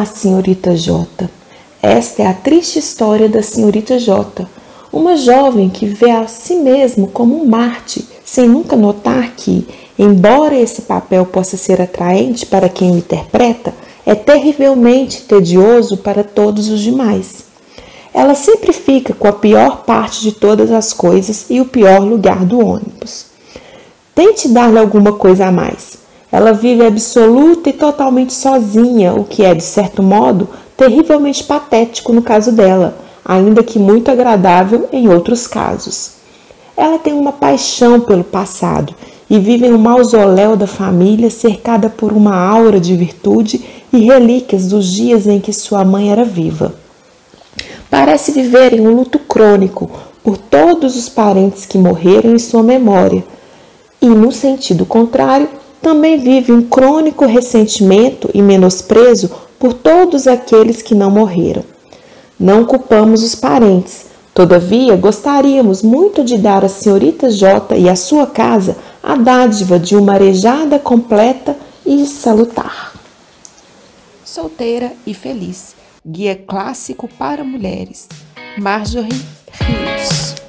Ah, senhorita J. Esta é a triste história da senhorita J. Uma jovem que vê a si mesmo como um Marte, sem nunca notar que, embora esse papel possa ser atraente para quem o interpreta, é terrivelmente tedioso para todos os demais. Ela sempre fica com a pior parte de todas as coisas e o pior lugar do ônibus. Tente dar-lhe alguma coisa a mais. Ela vive absoluta e totalmente sozinha, o que é, de certo modo, terrivelmente patético no caso dela, ainda que muito agradável em outros casos. Ela tem uma paixão pelo passado e vive em um mausoléu da família cercada por uma aura de virtude e relíquias dos dias em que sua mãe era viva. Parece viver em um luto crônico por todos os parentes que morreram em sua memória, e, no sentido contrário, também vive um crônico ressentimento e menosprezo por todos aqueles que não morreram. Não culpamos os parentes, todavia gostaríamos muito de dar à senhorita J e à sua casa a dádiva de uma arejada completa e salutar. Solteira e Feliz Guia Clássico para Mulheres Marjorie Rios